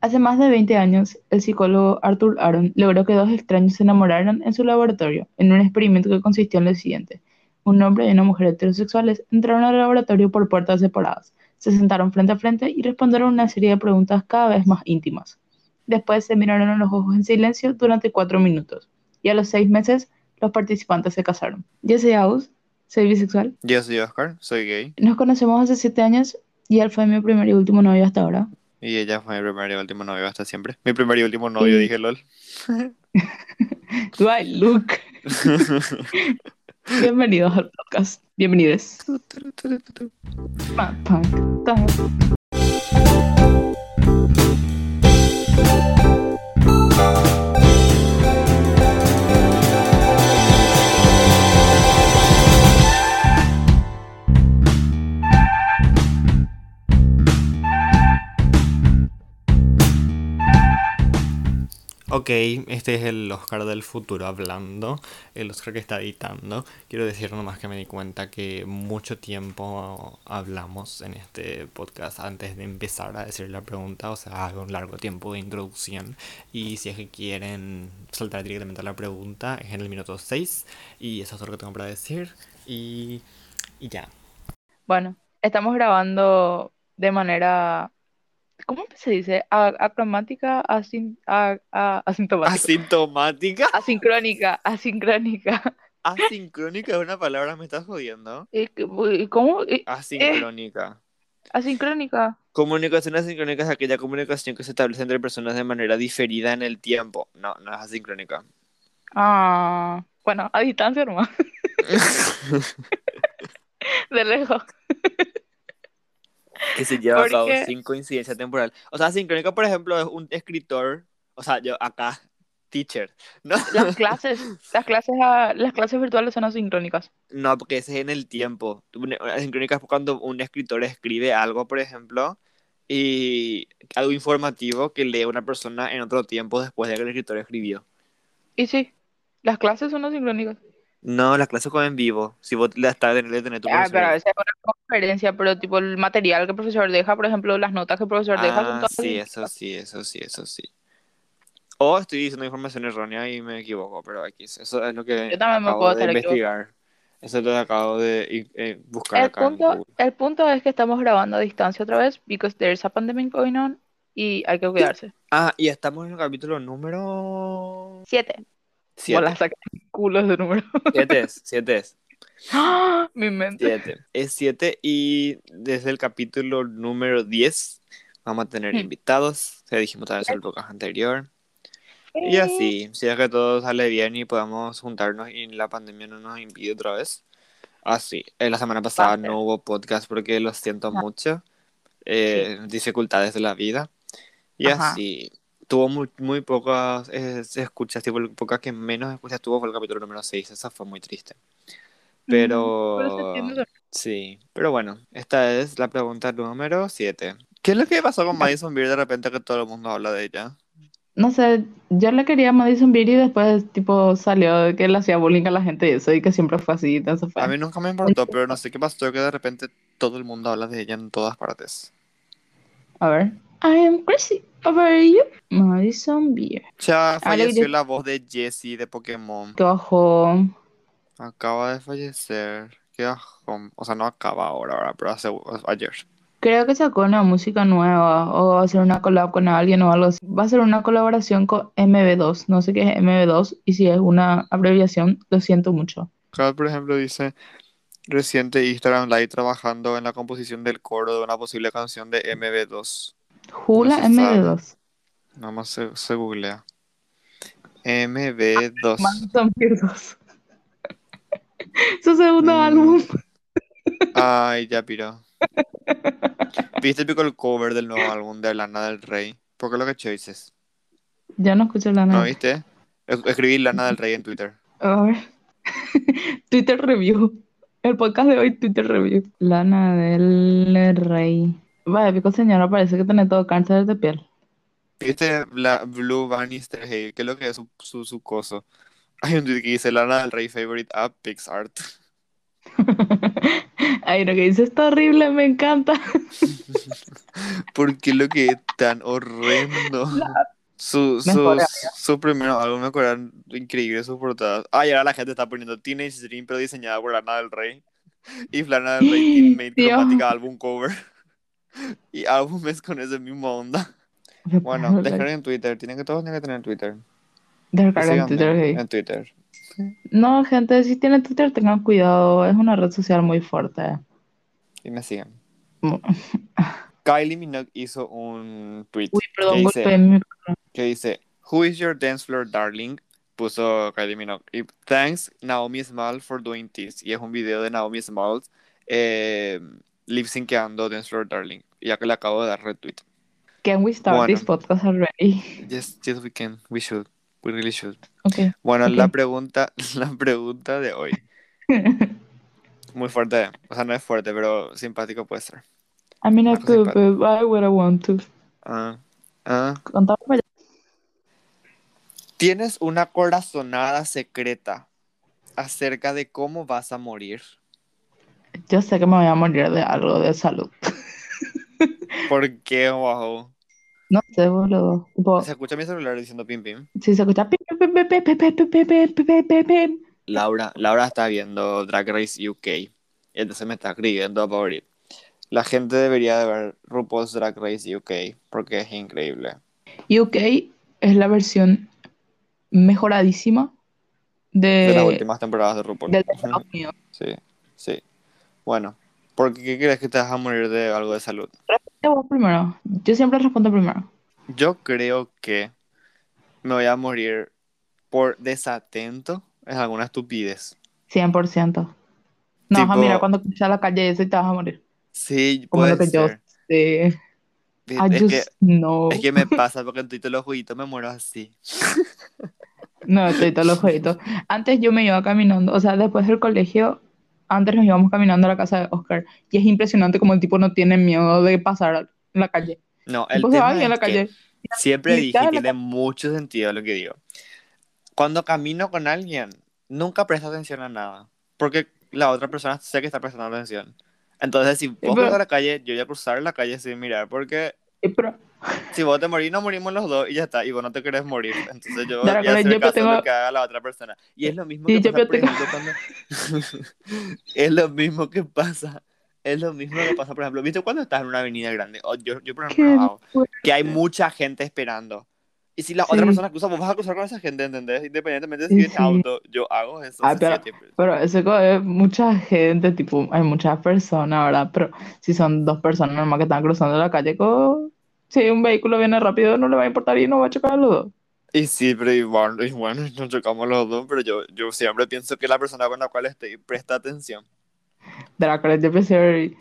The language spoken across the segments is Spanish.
Hace más de 20 años, el psicólogo Arthur Aron logró que dos extraños se enamoraran en su laboratorio, en un experimento que consistió en lo siguiente. Un hombre y una mujer heterosexuales entraron al laboratorio por puertas separadas, se sentaron frente a frente y respondieron una serie de preguntas cada vez más íntimas. Después se miraron a los ojos en silencio durante cuatro minutos, y a los seis meses los participantes se casaron. Yo soy Aus, soy bisexual. Yo soy Oscar, soy gay. Nos conocemos hace siete años y él fue mi primer y último novio hasta ahora. Y ella fue mi primer y último novio hasta siempre. Mi primer y último novio, dije LOL. Do I look? Bienvenidos al podcast. Bienvenidos. Ok, este es el Oscar del futuro hablando, el Oscar que está editando. Quiero decir nomás que me di cuenta que mucho tiempo hablamos en este podcast antes de empezar a decir la pregunta, o sea, hago un largo tiempo de introducción. Y si es que quieren saltar directamente a la pregunta, es en el minuto 6 y eso es lo que tengo para decir. Y, y ya. Bueno, estamos grabando de manera, ¿cómo se dice? A- acromática, asin- a- a- asintomática. Asintomática. Asincrónica, asincrónica. Asincrónica es una palabra, me estás jodiendo. Eh, ¿Cómo? Eh, Asincrónica. Asincrónica. Comunicación asincrónica es aquella comunicación que se establece entre personas de manera diferida en el tiempo. No, no es asincrónica. Ah, bueno, a distancia nomás, de lejos. Que se lleva a cabo sin coincidencia temporal. O sea, asincrónica, por ejemplo, es un escritor, o sea, yo acá, teacher, ¿no? Las clases, las clases, a- las clases virtuales son asincrónicas. No, porque ese es en el tiempo. Asincrónica es cuando un escritor escribe algo, por ejemplo, y algo informativo que lee una persona en otro tiempo después de que el escritor escribió. Y sí, las clases son asincrónicas. No, las clases son en vivo. Si vos la estás en el tu Ah, pero a veces es una conferencia, pero tipo el material que el profesor deja, por ejemplo, las notas que el profesor deja son Ah, todas sí, eso sí, eso sí, eso sí. O estoy diciendo información errónea y me equivoco, pero aquí eso es lo que Yo también me acabo puedo de investigar. Eso es lo que acabo de eh, buscar El acá punto, el punto es que estamos grabando a distancia otra vez, because there's a pandemic going on, y hay que cuidarse. Ah, y estamos en el capítulo número Siete. Siete. Bola, el culo ese número. Siete es, siete es, ¡Ah! Mi mente. siete. Es siete y desde el capítulo número 10 vamos a tener Hmm. invitados. Ya dijimos también en el podcast anterior. Y Eh, así, si es que todo sale bien y podamos juntarnos y la pandemia no nos impide otra vez. Así, eh, la semana pasada no hubo podcast porque lo siento Ajá. mucho. eh, dificultades de la vida. Y Ajá. así, tuvo muy, muy pocas eh, escuchas, tipo, pocas que menos escuchas tuvo fue el capítulo número 6. Esa fue muy triste. Pero, sí, pero bueno, esta es la pregunta número 7. ¿Qué es lo que pasó con Madison Beer de repente que todo el mundo habla de ella? No sé, yo le quería a Madison Beer y después tipo salió que le hacía bullying a la gente y eso y que siempre fue así, entonces fue. A mí nunca me importó, pero no sé qué pasó que de repente todo el mundo habla de ella en todas partes. A ver. I am crazy over you. Madison Beer. Ya Ah, falleció yo- la voz de Jessie de Pokémon. Que bajó. Acaba de fallecer. Qué bajón. O sea, no acaba ahora, ahora, pero hace ayer. Creo que sacó una música nueva o va a hacer una collab con alguien o algo así. Va a ser una colaboración con MB2. No sé qué es MB2 y si es una abreviación, lo siento mucho. Acá, por ejemplo, dice reciente Instagram Live trabajando en la composición del coro de una posible canción de MB2. Jula No se sabe. MB2. Vamos, se, se googlea. MB2. Madison Beer 2. Su segundo Mm. álbum. Ay, ya piró. ¿Viste pico el cover del nuevo álbum de Lana del Rey? ¿Por qué lo que choices? Ya no escucho la ¿No nada. viste? Es- Escribí Lana del Rey en Twitter. A ver. Twitter Review. El podcast de hoy, Twitter Review. Lana del Rey. Vaya, pico señora, parece que tiene todo cáncer de piel. ¿Viste la Blue Bannister? Hey, ¿qué es lo que es su, su, su coso? Hay un tweet que dice Lana del Rey favorite app PixArt. Ay, lo que dice está horrible, me encanta. ¿Por qué lo que es tan horrendo? Su, Mejor, sus, su primero álbum me acuerdan increíble sus portadas. Ah, y ahora la gente está poniendo Teenage Dream, pero diseñada por Lana del Rey. Y Lana del Rey Teammate cromática álbum cover. Y álbumes con ese mismo onda. Bueno, descarguen en Twitter. Tienen que todos tienen que tener Twitter. Descargar en Twitter, ok. En Twitter. No, gente, si tienen Twitter, tengan cuidado. Es una red social muy fuerte. Y me. Uy, Kylie Minogue hizo un tweet perdón, que dice, que dice Who is your dance floor darling? Puso Kylie Minogue. Y thanks Naomi Smalls for doing this. Y es un video de Naomi Smalls eh, lip syncando Dance Floor Darling. Ya que le acabo de dar retweet. Can we start Bueno. this podcast already? Yes, yes we can. We should. We really should. Okay. Bueno, Ok. la pregunta, la pregunta de hoy. Muy fuerte. O sea, no es fuerte, pero simpático puede ser. I mean, I could, but why would I want to? Ah, ah. Tienes una corazonada secreta acerca de cómo vas a morir. Yo sé que me voy a morir de algo de salud. ¿Por qué, wow? No sé, boludo. Se escucha mi celular diciendo pim pim. si se escucha pim, pim, pim, pim, pim, pim, pim, pim, pim, pim, pim, pim, pim. Laura, Laura está viendo Drag Race UK. Y entonces me está escribiendo para morir. La gente debería de ver RuPaul's Drag Race UK porque es increíble. UK es la versión mejoradísima de, De las últimas temporadas de RuPaul. de Estados Unidos. Sí, sí. Bueno, ¿por qué crees que te vas a morir de algo de salud? Responde vos primero. Yo siempre respondo primero. Yo creo que me voy a morir por desatento en alguna estupidez. 100%. No, Tipo- a mira, cuando cruzas la calle eso y te vas a morir. Sí, Como puede lo que yo sé. I Es que, know. es que me pasa porque en todos los jueguitos me muero así. No, estoy todos los jueguitos. Antes yo me iba caminando, o sea, después del colegio, antes nos íbamos caminando a la casa de Oscar. Y es impresionante como el tipo no tiene miedo de pasar la calle. No, El tipo tema ahí en la es que calle. siempre dije y tiene mucho sentido lo que digo. Cuando camino con alguien, nunca presto atención a nada. Porque la otra persona sé que está prestando atención. Entonces, si vos pero- cruzas la calle, yo voy a cruzar la calle sin mirar. Porque Pero, si vos te morís, nos morimos los dos y ya está. Y vos no te querés morir. Entonces yo voy a hacer caso tengo- de lo que haga la otra persona. Y es lo mismo que pasa, por tengo- ejemplo, cuando... es lo mismo que pasa. Es lo mismo que pasa, por ejemplo, ¿viste cuando estás en una avenida grande? O yo, yo por ejemplo, fuerte. que hay mucha gente esperando. Y si la Sí. otra persona cruza, vos vas a cruzar con esa gente, ¿entendés? Independientemente de si Sí, sí. auto, yo hago eso. Ah, pero-. Pero eso es mucha gente, tipo, hay muchas personas, ¿verdad? Pero si son dos personas nomás que están cruzando la calle, co- si un vehículo viene rápido, no le va a importar y no va a chocar a los dos. Y sí, pero igual, y bueno, nos chocamos los dos, pero yo, yo siempre pienso que la persona con la cual estoy presta atención. Drácula, yo pensé,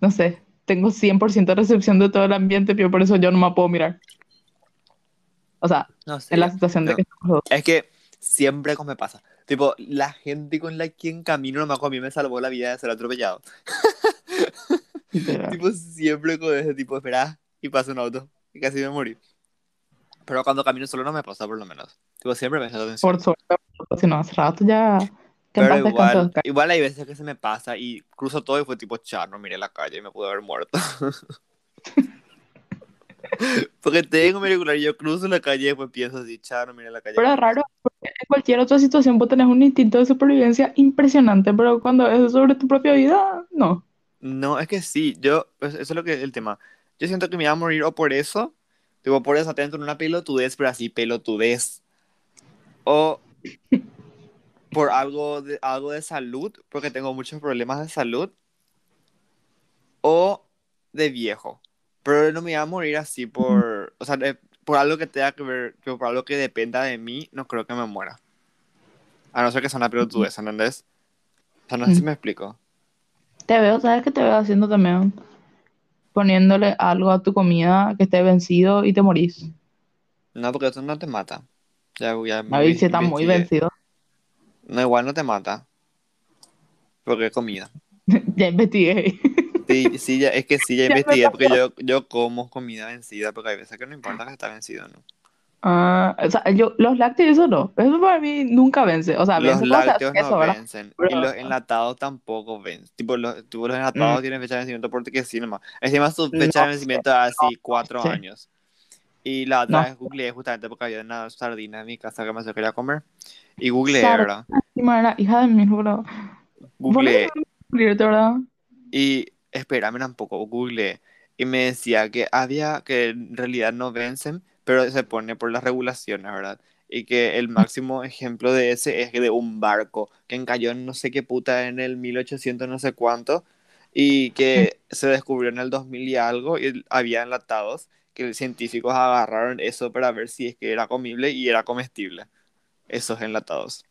no sé, tengo 100% de recepción de todo el ambiente, pero por eso yo no me puedo mirar. O sea, No sé. en la situación de no. que estamos los dos. Es que siempre como me pasa. Tipo, la gente con la quien camino, nomás a mí me salvó la vida de ser atropellado. Tipo, siempre con ese tipo, esperá y pasa un auto y casi me morí. Pero cuando camino solo no me pasa, por lo menos. Tipo, siempre me presta atención. Por suerte, si no, hace rato ya. Pero igual, igual hay veces que se me pasa y cruzo todo y fue tipo, char, no miré la calle y me pude haber muerto. Porque tengo mi auricular y yo cruzo la calle y después pienso así, char, no miré la calle. Pero es raro, porque en cualquier otra situación vos tenés un instinto de supervivencia impresionante, pero cuando es sobre tu propia vida, no. No, es que sí, yo, pues, eso es lo que es el tema. Yo siento que me iba a morir o por eso, tipo, por eso en una pelotudez, pero así pelotudez. O por algo de, algo de salud, porque tengo muchos problemas de salud. O de viejo. Pero no me iba a morir así por, o sea, de- por algo que tenga que ver, que por algo que dependa de mí, no creo que me muera. A no ser que sea una pelotudez, ¿entendés? O sea, no sé si me explico. Te veo, ¿sabes qué te veo haciendo también? Poniéndole algo a tu comida que esté vencido y te morís. No, porque eso no te mata. Ya, ya me si está muy vencido. No, igual no te mata. Porque es comida. Ya investigué. Sí, sí, ya, es que sí, ya investigué porque yo, yo como comida vencida, porque hay veces que no importa que está vencido, ¿no? Ah, o sea, yo, los lácteos, eso no. Eso para mí nunca vence. O sea, Los vence se lácteos no eso, vencen. Y Pero, los enlatados tampoco vencen. Tipo, los, tipo, los mm, enlatados tienen fecha de vencimiento porque sí nomás. Encima su fecha de no, vencimiento es así cuatro sí, años. Y la otra no. vez googleé justamente porque había una sardina en mi casa que me quería comer. Y googleé, ¿verdad? era hija de mil, bro. No Googleé y espérame un poco, googleé. Y me decía que había que en realidad no vencen, pero se pone por las regulaciones, ¿verdad? Y que el máximo ejemplo de ese es de un barco que encalló en no sé qué puta en el 1800 no sé cuánto y que se descubrió en el 2000 y algo y había enlatados que los científicos agarraron eso para ver si es que era comible y era comestible, esos enlatados.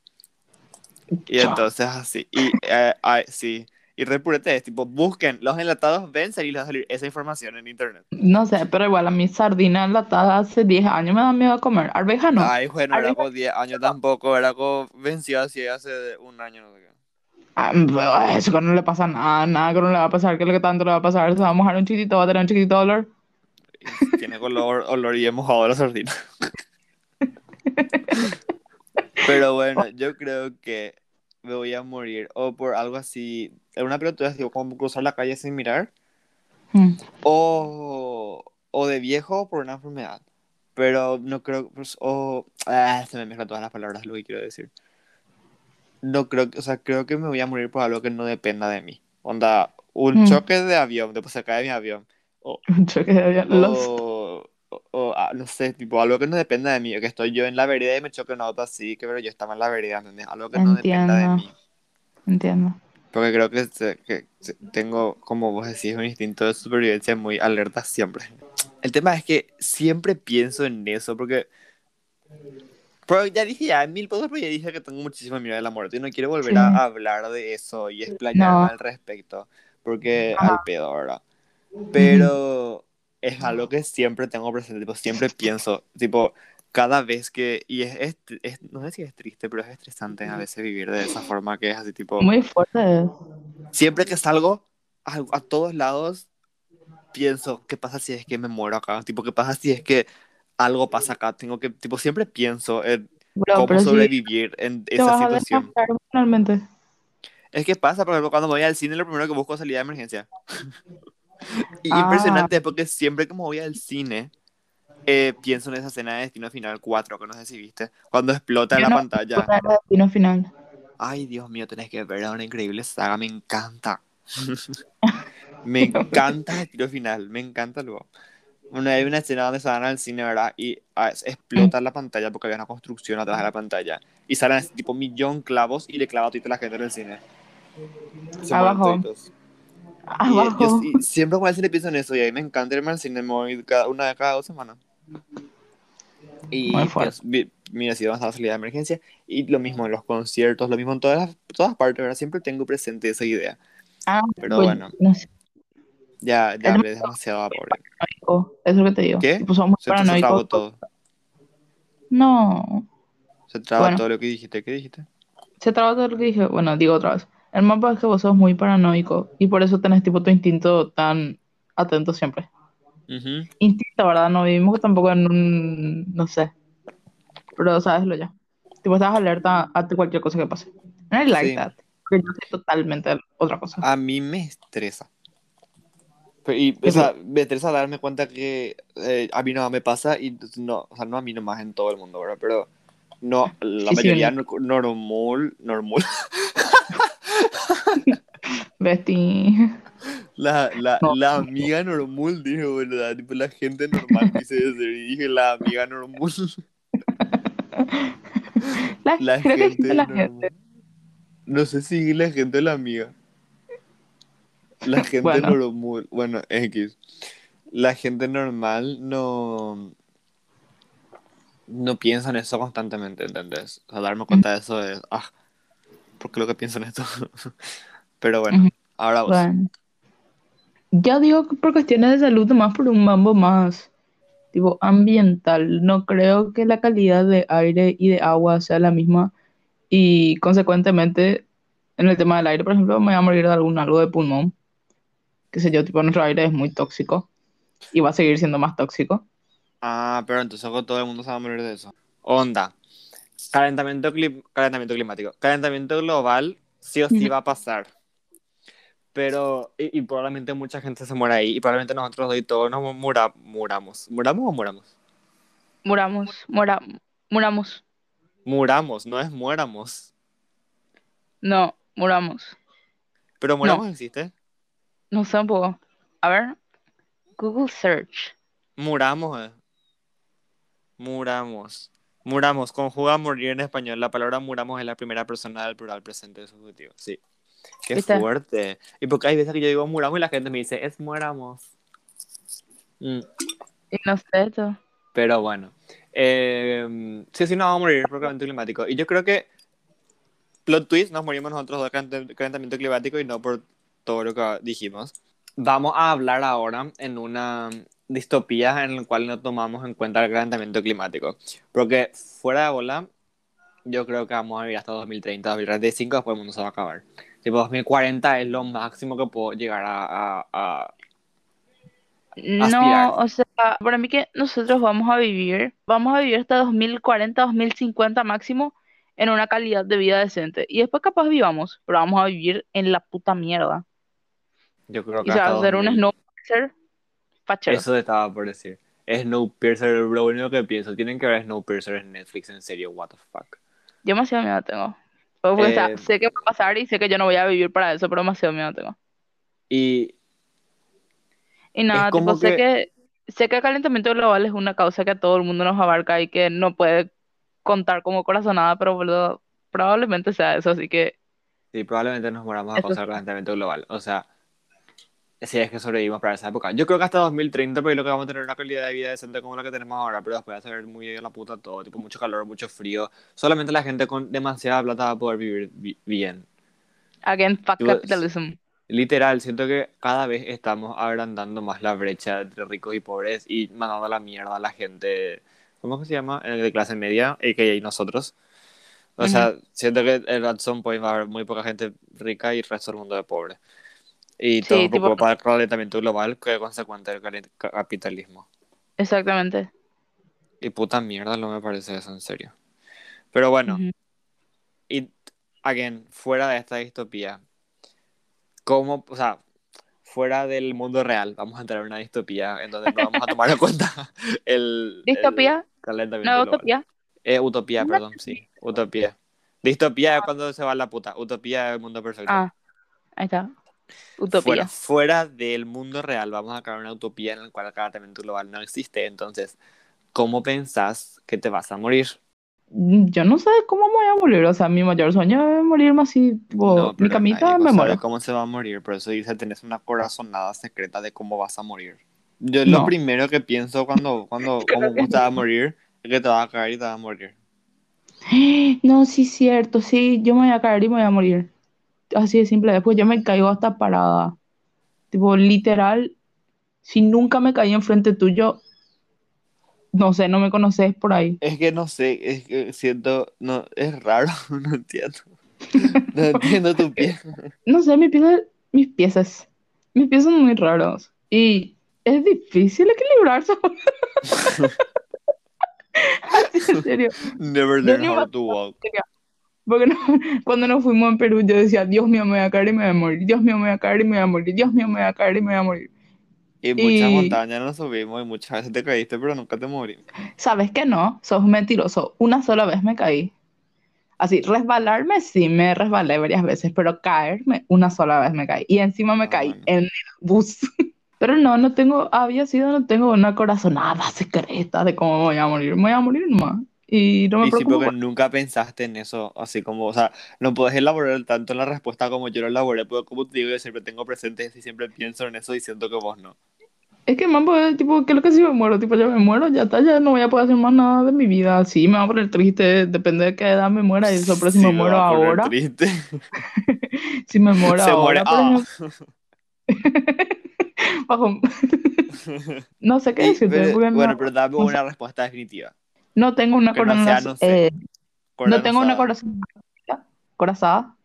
Y entonces así, y eh, sí, y repurete es tipo, busquen, los enlatados vencen y les va a salir esa información en internet. No sé, pero igual a mí sardina enlatada hace 10 años me da miedo a comer. Arveja no. Ay, bueno, era con 10 años tampoco, era con venció así hace un año, no sé qué. ah, eso que no le pasa nada, nada que no le va a pasar, que lo que tanto le va a pasar, se va a mojar un chiquitito, va a tener un chiquitito dolor. Tiene color, olor y he mojado la sardina. Pero bueno, yo creo que me voy a morir o por algo así, en una pelota así, como cruzar la calle sin mirar, Mm. o, o de viejo por una enfermedad. Pero no creo, pues, o, ah, se me mezclan todas las palabras, lo que quiero decir. No creo, o sea, creo que me voy a morir por algo que no dependa de mí. Onda, un Mm. choque de avión, después se cae mi avión. O, Un choque de avión. O, o- o, ah, no sé, tipo, algo que no dependa de mí, que estoy yo en la vereda y me choque un auto así, que pero yo estaba en la vereda, ¿entendés? Algo que no dependa de Entiendo, mí. entiendo. Porque creo que, que tengo, como vos decís, un instinto de supervivencia muy alerta siempre. El tema es que siempre pienso en eso, porque pero ya dije ya mil cosas, pero ya dije que tengo muchísimo miedo de la muerte y no quiero volver Sí. a hablar de eso y explayarme No. al respecto, porque al pedo, ¿verdad? Pero es algo que siempre tengo presente, tipo, siempre pienso, tipo, cada vez que, y es, es, es- no sé si es triste, pero es estresante a veces vivir de esa forma que es así, tipo, Muy fuerte. siempre que salgo a, a todos lados, pienso, ¿qué pasa si es que me muero acá? Tipo, ¿qué pasa si es que algo pasa acá? Tengo que, tipo, siempre pienso en Bro, cómo pero si sobrevivir en esa situación. emocionalmente. Es que pasa, por ejemplo, cuando voy al cine, lo primero que busco es salida de emergencia. y Ah. impresionante, porque siempre que me voy al cine, eh, pienso en esa escena de Destino Final 4, que no sé si viste, cuando explota en Yo la no pantalla. Destino final. Ay, Dios mío, tenés que ver, una increíble saga, me encanta. me encanta el tiro final, me encanta luego. Bueno, hay una escena donde van al cine, ¿verdad? Y ah, explota la pantalla porque había una construcción atrás de la pantalla. Y salen tipo millón clavos y le clava a toda la gente en el cine. Se mueren Abajo. Y, yo- y siempre cuando al cine pienso en eso y a mí me encanta irme al cine, voy cada, una vez cada dos semanas. Y Muy pues, vi- mira, si vamos a la salida de emergencia. Y lo mismo en los conciertos, lo mismo en todas, las- todas partes, ¿verdad? Siempre tengo presente esa idea. Ah, Pero pues, bueno, no sé, ya, ya Es hablé demasiado, pobre. paranoico, Eso es lo que te digo. ¿Qué? Tipo, somos Se, se trabó todo. No. Se traba Bueno. todo lo que dijiste. ¿Qué dijiste? Se traba todo lo que dije. Bueno, digo otra vez. El mapa es que vos sos muy paranoico y por eso tenés tipo tu instinto tan atento siempre. Ujú. Instinto, ¿verdad? No vivimos tampoco en un. No sé. Pero sabes lo ya. Tipo, estás alerta ante cualquier cosa que pase. And I like Sí. that. Porque yo soy totalmente otra cosa. A mí me estresa. Pero, y, o sea, me estresa darme cuenta que eh, a mí no me pasa y no, o sea, no a mí nomás en todo el mundo, ¿verdad? Pero no, la Sí, sí, mayoría no. no- normal, normal, Besti. la, la, No. la amiga normal, dije, ¿verdad? Tipo, la gente normal, y dije la amiga normal, La, gente la normal. gente. No sé si la gente es la amiga. La gente Bueno. normal, bueno, X. La gente normal no no piensa en eso constantemente, ¿entendés? O sea, darme cuenta de eso es, ah, ¿por qué lo que pienso en esto? Pero bueno, ahora vos. Bueno. Yo digo que por cuestiones de salud, más por un mambo más tipo ambiental. No creo que la calidad de aire y de agua sea la misma y consecuentemente en el tema del aire, por ejemplo, me voy a morir de algún algo de pulmón. Qué sé yo, tipo nuestro aire es muy tóxico y va a seguir siendo más tóxico. Ah, pero entonces todo el mundo se va a morir de eso. Onda. Calentamiento, cli- calentamiento climático. Calentamiento global sí o sí va a pasar. Pero, y, y probablemente mucha gente se muera ahí. Y probablemente nosotros dos y todos nos mura, muramos. ¿Muramos o muramos? Muramos, mora, muramos. Muramos, no es muéramos. No, muramos. Pero muramos existe. No sé un poco. A ver. Google search. Muramos, eh. Muramos. Muramos. Conjuga morir en español. La palabra muramos es la primera persona del plural presente de subjuntivo. Sí. Qué ¿Viste? fuerte. Y porque hay veces que yo digo muramos y la gente me dice, es muéramos. Mm, Y no sé esto. Pero bueno. Eh, sí, sí, nos vamos a morir por calentamiento climático. Y yo creo que plot twist, nos morimos nosotros dos de calent- calentamiento climático y no por todo lo que dijimos. Vamos a hablar ahora en una distopía en la cual no tomamos en cuenta el calentamiento climático. Porque fuera de bola, yo creo que vamos a vivir hasta 2030, 2035, después el mundo se va a acabar. Tipo, 2040 es lo máximo que puedo llegar a... a-. No, o sea, para mí que nosotros vamos a vivir, vamos a vivir hasta 2040, 2050 máximo en una calidad de vida decente. Y después capaz vivamos, pero vamos a vivir en la puta mierda. yo creo que se va hasta a hacer un 2000. Fachero. Eso estaba por decir. Snowpiercer, lo único que pienso, tienen que ver Snowpiercer en Netflix, en serio, what the fuck. Yo demasiado miedo tengo. Porque, o sea, Eh, sé que va a pasar y sé que yo no voy a vivir para eso, pero demasiado miedo tengo. Y Y nada, tipo, sé que- que, sé que el calentamiento global es una causa que a todo el mundo nos abarca y que no puede contar como corazonada, pero boludo, probablemente sea eso, así que sí, probablemente nos moramos a Eso causa del calentamiento global. O sea, si es que sobrevivimos para esa época. Yo creo que hasta 2030, pero lo que vamos a tener una calidad de vida decente como la que tenemos ahora, pero después va a ser muy la puta todo, tipo mucho calor, mucho frío. Solamente la gente con demasiada plata va a poder vivir bi- bien. again, fuck Tipo, capitalism. Literal, siento que cada vez estamos agrandando más la brecha entre ricos y pobres y mandando a la mierda a la gente, ¿cómo que se llama? Eh, De clase media, a.k.a. nosotros. O sea, siento que eh, at some point va a haber muy poca gente rica y el resto del mundo de pobre. Y Sí, todo por tipo- culpa del calentamiento global que es consecuente del capitalismo. Exactamente. Y puta mierda, no me parece eso en serio. Pero bueno, Ujú. y again, fuera de esta distopía, ¿cómo, o sea, fuera del mundo real, vamos a entrar en una distopía en donde no vamos a tomar en cuenta el, el ¿Distopía? calentamiento No, global? utopía. Eh, utopía, perdón, sí, utopía. Distopía es cuando se va la puta, utopía es el mundo perfecto. Ah, ahí está. Fuera, Utopía. fuera del mundo real, vamos a crear una utopía en la cual el calentamiento global no existe. Entonces, ¿cómo pensás que te vas a morir? Mm, Yo no sé cómo me voy a morir, o sea, mi mayor sueño es morirme así, tipo, No, mi camita me muero. cómo se va a morir, por eso dice, tenés una corazonada secreta de cómo vas a morir. Yo No. lo primero que pienso cuando, cuando cómo te vas a morir es que te vas a caer y te vas a morir. No, sí, cierto, sí, yo me voy a caer y me voy a morir. Así de simple, después yo me caigo hasta parada. Tipo, literal, si nunca me caí enfrente tuyo, no sé, no me conoces por ahí. Es que no sé, es que siento, no, es raro, no entiendo. No entiendo tu pie. No sé, mis pies, mis piezas, mis pies son muy raros. Y es difícil equilibrarse. Así, en serio. Never learn how to walk. Porque no- cuando nos fuimos en Perú, yo decía, Dios mío, me voy a caer y me voy a morir. Dios mío, me voy a caer y me voy a morir. Dios mío, me voy a caer y me voy a morir. Y muchas Y- montañas nos subimos y muchas veces te caíste, pero nunca te moriste. ¿Sabes que no? Sos mentiroso. Una sola vez me caí. Así, resbalarme, sí, me resbalé varias veces, pero caerme, una sola vez me caí. Y encima me Ah, caí bueno. en el bus. Pero no, no tengo, había sido, no tengo una corazonada secreta de cómo voy a morir. Me voy a morir nomás. Y no me Y sí, porque nunca pensaste en eso, así como, o sea, no puedes elaborar tanto en la respuesta como yo lo elaboré, porque como te digo, yo siempre tengo presente y siempre pienso en eso y siento que vos no. Es que, mambo, es tipo, ¿qué es lo que si me muero? Tipo, ya me muero, ya está, ya no voy a poder hacer más nada de mi vida. Sí, me va a poner triste, depende de qué edad me muera y eso, pero si Sí, me muero va a poner ahora, Triste. si me muero Se muere. ahora, Ah. ejemplo, bajo- no sé qué decirte, no- bueno, pero dame no sé. una respuesta definitiva. No tengo una no no sé, eh, no tengo una Corazonada. corazonada, corazada,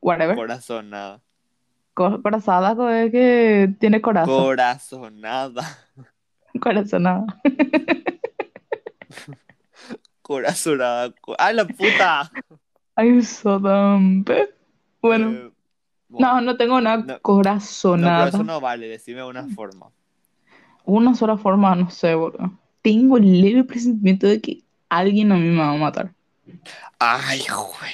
whatever, Corazonada. Co- corazada, co- es que tiene corazón. Corazonada. Corazonada. Corazonada. co- ¡Ah, la puta! Ay, so dumb. Bueno, Eh, no, no tengo una no, no, pero corazonada. eso no vale, decime una forma. Una sola forma, no sé, boludo. Tengo el leve presentimiento de que alguien a mí me va a matar. Ay, güey.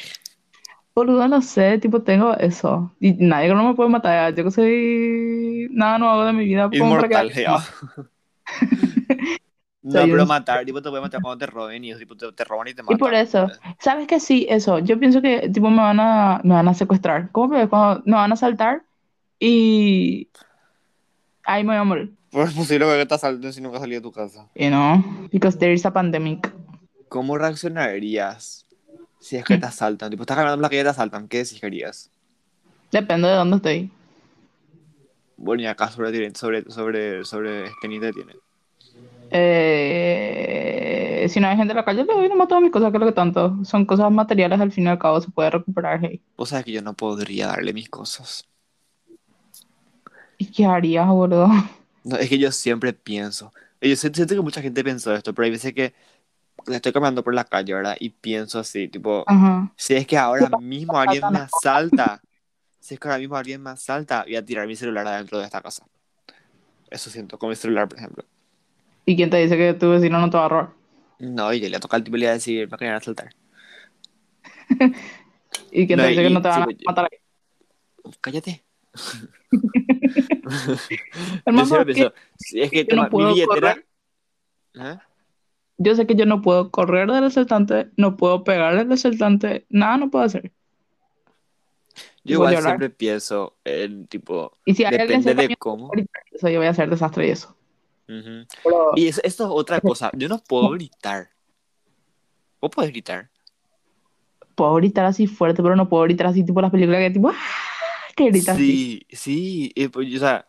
Boludo, no sé, tipo, tengo eso. Y nadie que no me puede matar. Yo que soy. Nada hago de mi vida Inmortal, que. ya. No, pero matar, tipo, te puede matar cuando te roben y tipo, te, te roban y te Y matan. por eso, ¿sabes qué? Sí, eso. Yo pienso que, tipo, me van a, me van a secuestrar. ¿Cómo que cuando me van a saltar y ahí me voy a morir? Pues es posible que te asalten si nunca salí de tu casa. You know, because there is a pandemic. ¿Cómo reaccionarías si es que te asaltan? Tipo, estás caminando en la calle y te asaltan. ¿Qué decís que harías? Depende de dónde estoy. Bueno, y acá sobre, sobre, sobre, sobre este ni te tiene. Eh, si no hay gente en la calle, le doy nomás todas mis cosas, que es lo que tanto. Son cosas materiales, al fin y al cabo se puede recuperar. hey. Vos sabés que yo no podría darle mis cosas. ¿Y qué harías, boludo? No, es que yo siempre pienso. Yo siento que mucha gente pensó esto, pero hay veces que estoy caminando por la calle, ¿verdad? Y pienso así, tipo, Ajá. si es que ahora mismo alguien me asalta, si es que ahora mismo alguien me asalta, voy a tirar mi celular adentro de esta casa. Eso siento, con mi celular, por ejemplo. ¿Y quién te dice que tu vecino no te va a robar? No, y yo le toca al tipo y le voy a decir, me querían asaltar. ¿Y quién No, te dice y- que no te van a matar ahí? Cállate. Yo siempre es que pienso, si es que yo no toma mi billetera. ¿Eh? Yo sé que yo no puedo correr del asaltante, no puedo pegarle al asaltante, nada no puedo hacer. Yo igual llorar. siempre pienso en tipo, Y si depende de cómo. eso yo voy a hacer desastre y eso. Ujú. Pero Y eso, esto es otra cosa. Yo no puedo gritar. ¿Vos podés gritar? puedo gritar así fuerte, pero no puedo gritar así tipo las películas que tipo ¡ah! Sí, sí. y pues, o sea,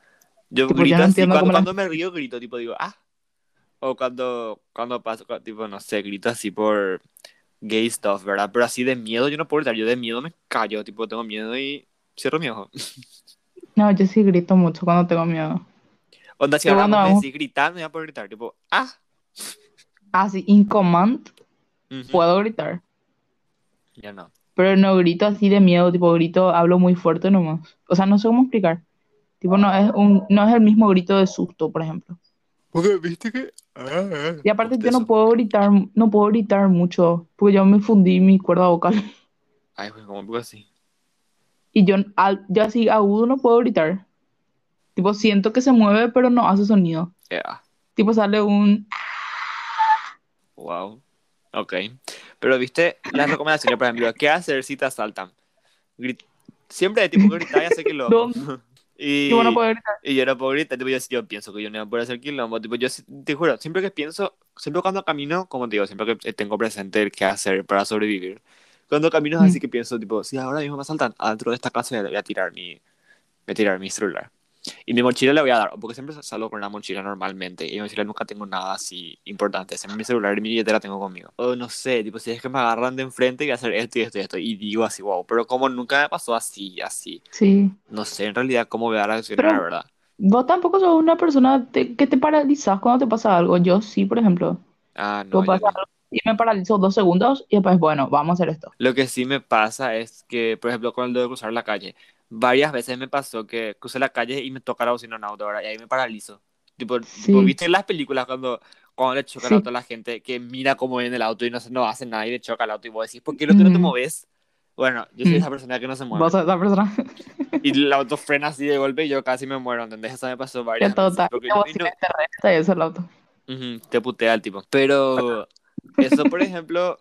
yo Tipo, grito no así. Cuando, cómo la- cuando me río, grito, tipo, digo, ah. O cuando, cuando paso, tipo, no sé, grito así por gay stuff, ¿verdad? Pero así de miedo yo no puedo gritar. Yo de miedo me callo, tipo, tengo miedo y cierro mi ojo. No, yo sí grito mucho cuando tengo miedo. Onda, si ahora cuando me decís gritar, me voy a poder gritar, tipo, ah. Así, in command, Ujú. puedo gritar. Ya no. Pero no grito así de miedo, tipo grito, hablo muy fuerte nomás. O sea, no sé cómo explicar. Tipo, no es un, no es el mismo grito de susto, por ejemplo. Porque viste que. Ah, Y aparte yo no puedo gritar, no puedo gritar mucho, porque yo me fundí mi cuerda vocal. Ay, pues como un poco así. Y yo, al- yo así agudo no puedo gritar. Tipo, siento que se mueve, pero no hace sonido. Yeah. Tipo, sale un... Wow. Ok. Pero viste las recomendaciones, por ejemplo, ¿qué hacer si te asaltan? Grit- Siempre de tipo gritar y hacer quilombo. y, Tipo, no puedo gritar. y yo no puedo gritar, tipo, yo, yo pienso que yo no voy a poder hacer quilombo. Tipo, yo te juro, siempre que pienso, siempre cuando camino, como te digo, siempre que tengo presente el qué hacer para sobrevivir. Cuando camino es así que pienso, tipo, si ahora mismo me asaltan, adentro de esta casa voy a tirar mi, voy a tirar mi celular. Y mi mochila le voy a dar, porque siempre salgo con la mochila normalmente. Y en mi mochila nunca tengo nada así importante. Siempre mi celular y mi billetera tengo conmigo. O no sé, tipo, si es que me agarran de enfrente y voy a hacer esto y esto y esto. Y digo así, wow. Pero como nunca me pasó así, así. Sí. No sé en realidad cómo voy a reaccionar, Pero- la verdad. Vos tampoco sos una persona te- que te paralizas cuando te pasa algo. Yo sí, por ejemplo. Ah, no, yo pasa no. algo y me paralizo dos segundos y después, bueno, vamos a hacer esto. Lo que sí me pasa es que, por ejemplo, con el de cruzar la calle, varias veces me pasó que crucé la calle y me toca la bocina un auto, ¿verdad? Y ahí me paralizo. Tipo, Sí. tipo, ¿viste las películas cuando, cuando le choca Sí. el auto a la gente que mira cómo viene el auto y no, no hace nada y le choca el auto y vos decís, ¿por qué no, tú no te moves? Bueno, yo soy Mm. esa persona que no se mueve. Vos sos esa persona Y el auto frena así de golpe y yo casi me muero, ¿entendés? Eso me pasó varias total. veces. Porque Te yo- no- te resta y eso el auto. Ujú, te putea el tipo. Pero eso, por ejemplo,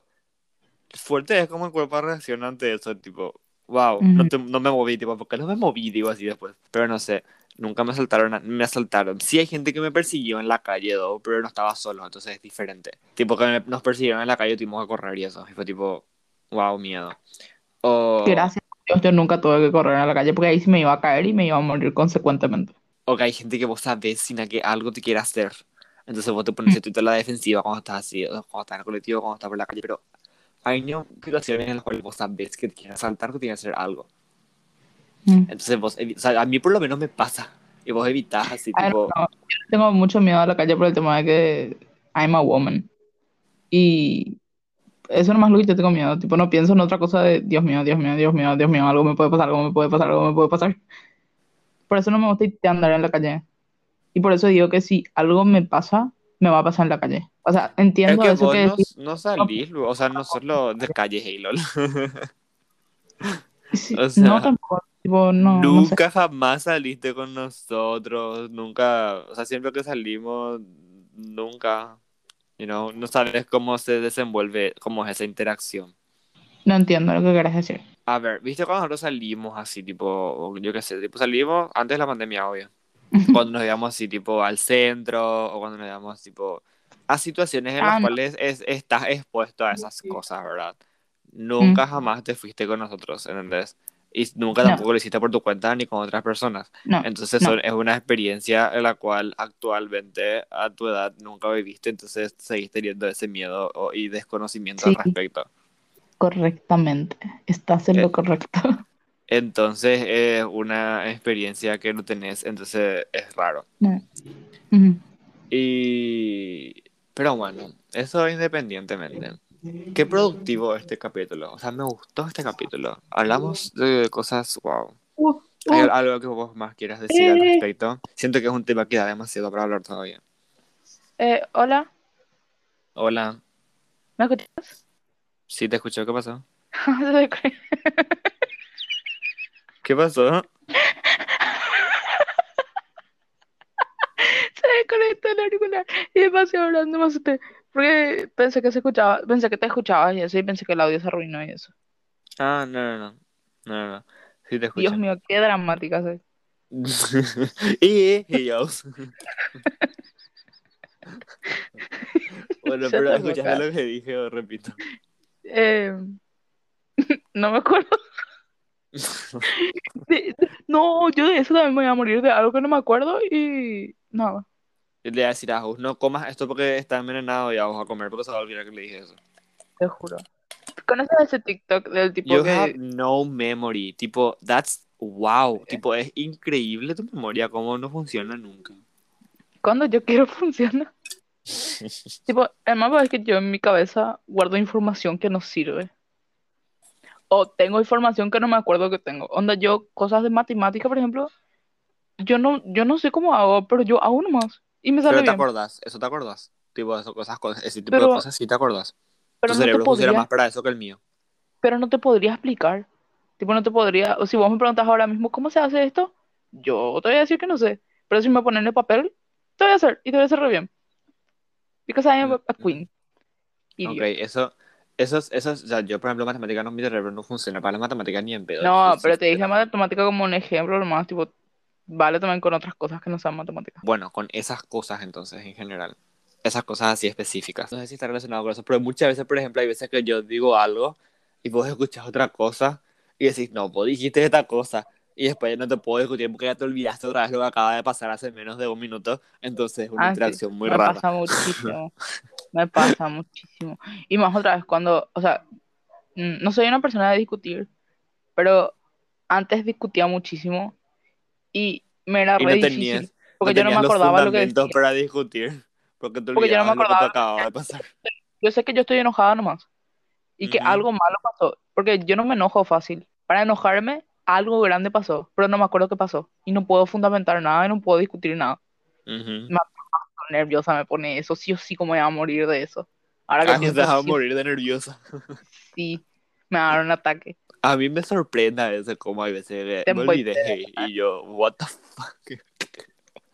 fuerte es como el cuerpo reacciona ante eso, tipo, wow, no, Ujú. te- no me moví, tipo, ¿por qué no me moví? Digo así después. Pero no sé, nunca me asaltaron, a- me asaltaron. Sí hay gente que me persiguió en la calle, though, pero no estaba solo, entonces es diferente. Tipo, que me- nos persiguieron en la calle tuvimos que correr y eso. Y fue tipo, wow, miedo. O, Gracias a Dios, yo nunca tuve que correr a la calle porque ahí sí me iba a caer y me iba a morir consecuentemente. o que hay gente que vos sabés sin a que algo te quiere hacer. Entonces vos te pones tú a la defensiva cuando estás así, cuando estás en el colectivo, cuando estás por la calle, pero hay no situaciones en las cuales vos sabés que te quieren asaltar, que te quieren hacer algo. Mm. Entonces vos, o sea, a mí por lo menos me pasa Y vos evitás así, I tipo. Yo tengo mucho miedo a la calle por el tema de que I'm a woman. Y eso nomás lo que yo tengo miedo. Tipo, no pienso en otra cosa de Dios mío, Dios mío, Dios mío, Dios mío, algo me puede pasar, algo me puede pasar, algo me puede pasar. Por eso no me gusta andar en la calle. Y por eso digo que si algo me pasa, me va a pasar en la calle. O sea, es entiendo que eso vos que no, decís. no salís, o sea, no solo de calle Halo. Sí, O no sea, tampoco, tipo, no, no sé. nunca jamás saliste con nosotros, nunca, o sea, siempre que salimos, nunca, you know, no sabes cómo se desenvuelve, cómo es esa interacción. No entiendo lo que querés decir. A ver, ¿viste cuando nosotros salimos así, tipo, yo qué sé, tipo salimos antes de la pandemia, obvio? Cuando nos íbamos así, tipo, al centro, o cuando nos íbamos, tipo, a situaciones en las Ah, no. cuales es- estás expuesto a esas cosas, ¿verdad? Nunca Mm. jamás te fuiste con nosotros, ¿entendés? Y nunca No. tampoco lo hiciste por tu cuenta ni con otras personas. No, Entonces no. son- es una experiencia en la cual actualmente a tu edad nunca viviste, entonces seguís teniendo ese miedo y desconocimiento al Sí. respecto. Correctamente. Estás en Eh, lo correcto. Entonces es una experiencia que no tenés, entonces es raro. No. Y... Pero bueno, eso independientemente. Qué productivo este capítulo. O sea, me gustó este capítulo. Hablamos de cosas, wow. Uh, ¿Hay algo que vos más quieras decir al Eh. respecto? Siento que es un tema que da demasiado para hablar todavía. eh, hola, Hola, ¿me escuchas? sí te escucho, ¿qué pasó? ¿Qué pasó? se desconectó el auricular y pasé hablando más usted. Porque pensé que se escuchaba, pensé que te escuchabas y eso, y pensé que el audio se arruinó y eso. Ah, no, no, no. No, no, no. Sí te Dios mío, qué dramática soy. y ellos. bueno, pero te escuchaste lo que dije, o repito. Eh, no me acuerdo. De- no, yo de eso también me voy a morir de algo que no me acuerdo y nada. Yo le voy a decir a Gus, no comas esto porque está envenenado y vamos a comer porque se va a olvidar que le dije eso. Te juro. ¿Conoces ese TikTok del tipo You que have no memory. Tipo, that's wow. Tipo, es increíble tu memoria, cómo no funciona nunca. cuando yo quiero funciona? Tipo, el mapa es que yo en mi cabeza guardo información que no sirve. O tengo información que no me acuerdo que tengo. Onda, yo, cosas de matemática, por ejemplo, yo no, yo no sé cómo hago, pero yo hago nomás. Y me sale Pero te bien. acordás, eso te acordás. Tipo, eso, cosas, ese tipo Pero- de cosas sí te acordás. Pero tu no te cerebro funciona podría, más para eso que el mío. pero no te podría explicar. Tipo, no te podría, o si vos me preguntas ahora mismo cómo se hace esto, yo te voy a decir que no sé. Pero si me ponen en el papel, te voy a hacer, y te voy a hacer re bien. Because I am a, a queen. Ok, Idiot. eso, eso, es- eso, es- o sea, yo por ejemplo, matemáticas no, mi cerebro no funciona para las matemáticas ni en pedo. No, pero te dije matemática como un ejemplo nomás, tipo, vale también con otras cosas que no sean matemáticas. Bueno, con esas cosas entonces en general. Esas cosas así específicas. No sé si está relacionado con eso, pero muchas veces, por ejemplo, hay veces que yo digo algo y vos escuchas otra cosa y decís, no, vos dijiste esta cosa. Y después no te puedo discutir porque ya te olvidaste otra vez lo que acaba de pasar hace menos de un minuto. Entonces es una Ah, sí, interacción muy me rara. pasa muchísimo. Me pasa muchísimo. Y más otra vez cuando, o sea, mm, no soy una persona de discutir, pero antes discutía muchísimo y me era Y re no difícil tenías, porque no yo no me acordaba lo que decía. para discutir. Porque te Porque yo no me de lo que acordaba. acababa de pasar. Yo sé que yo estoy enojada nomás y que algo malo pasó, porque yo no me enojo fácil. Para enojarme, algo grande pasó, pero no me acuerdo qué pasó y no puedo fundamentar nada y no puedo discutir nada. Ujú. Nerviosa me pone eso, sí o sí como me voy a morir de eso. Ahora que Ah, te pienso, vas a sí, morir de nerviosa. sí, me va a dar un ataque. A mí me sorprende a veces cómo hay veces que Te me olvidé y yo, what the fuck.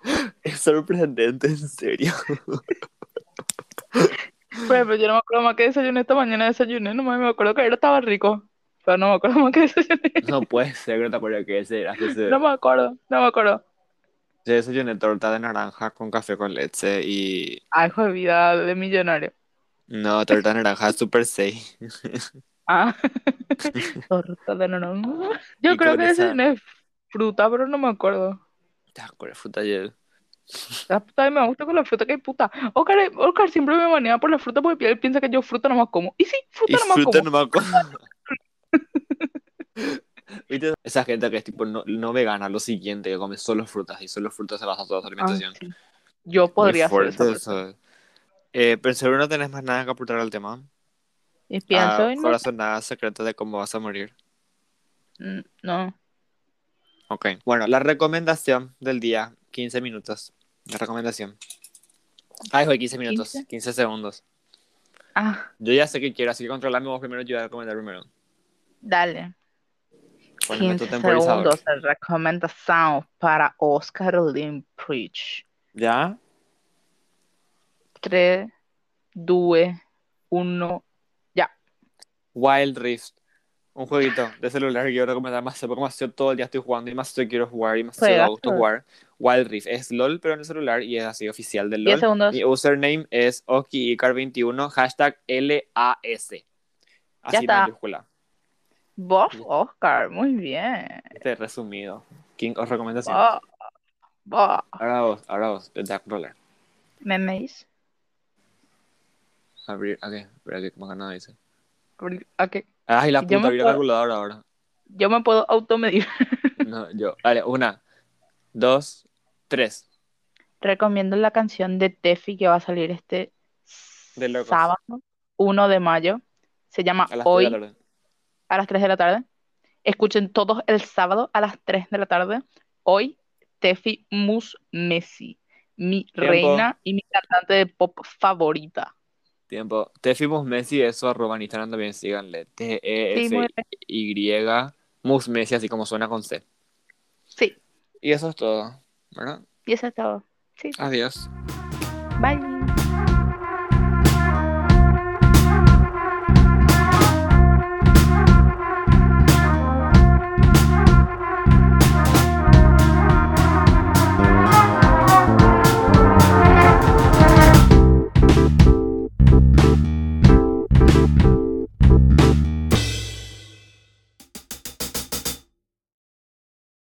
Es sorprendente, en serio. Ejemplo, yo no me acuerdo más que desayuné esta mañana, desayuné, no me acuerdo que era, estaba rico, pero no me acuerdo más que desayuné. No puede ser que no te acuerdas que ese era. Ese, No me acuerdo, no me acuerdo. Yo desayuné torta de naranja con café con leche y... Ay, vida de millonario. No, torta de naranja super safe. Ah, torta de naranja. Yo Y creo que esa- desayuné fruta, pero no me acuerdo. ¿Te acuerdas fruta ayer? La puta y me gusta con la fruta, que puta. Oscar, Oscar siempre me manea por la fruta porque él piensa que yo fruta no más como. Y sí, Y fruta no más fruta como. no me acuerdo. ¿Viste? Esa gente que es tipo no, no vegana, lo siguiente, que come solo frutas y solo frutas se basa toda su Ah, alimentación. sí. Yo podría ser eso. Eh, pero seguro no tenés más nada que aportar al tema. Y pienso Ah, en... corazón, nada secreto de cómo vas a morir. Mm, No. Ok. Bueno, la recomendación del día, 15 minutos. La recomendación. Ay, fue 15 minutos, 15. 15 segundos. Ah, Yo ya sé que quiero, así que controlame vos primero, yo voy a recomendar primero. dale. Poneme tu 15 temporizador. segundos de recomendación para Oscar Limprich. ¿Ya? 3, 2, 1, ya. Wild Rift. Un jueguito de celular que quiero recomendar más porque más yo todo el día estoy jugando y más yo quiero jugar y más yo gusta jugar. Wild Rift es LOL pero en el celular y es así oficial del 10 LOL. segundos. Mi username es OkiIcar21 hashtag LAS. Así Ya está. mayúscula. Vos, Oscar, muy bien. Este es resumido. King of recomendación. Vos, vos. Ahora vos, ahora vos, te da controlar. Memes. Abrir, ¿a qué? Espera que más nada dice. Ok. Ay, la Yo puta, abrí la calculadora ahora. Yo me puedo automedir. No, yo. Vale, una, dos, tres. Recomiendo la canción de Tefi que va a salir este De sábado 1 de mayo. Se llama A Hoy tres de la tarde. A las 3 de la tarde. Escuchen todos el sábado a las 3 de la tarde. Hoy, Tefi Mus Messi, mi reina y mi cantante de pop favorita. Tiempo. Te fuimos Messi, eso arroba en Instagram también, síganle. T-E-F-Y, Mus Messi, así como suena con C. Sí, Y eso es todo, ¿verdad? y eso es todo. Sí, Adiós. bye.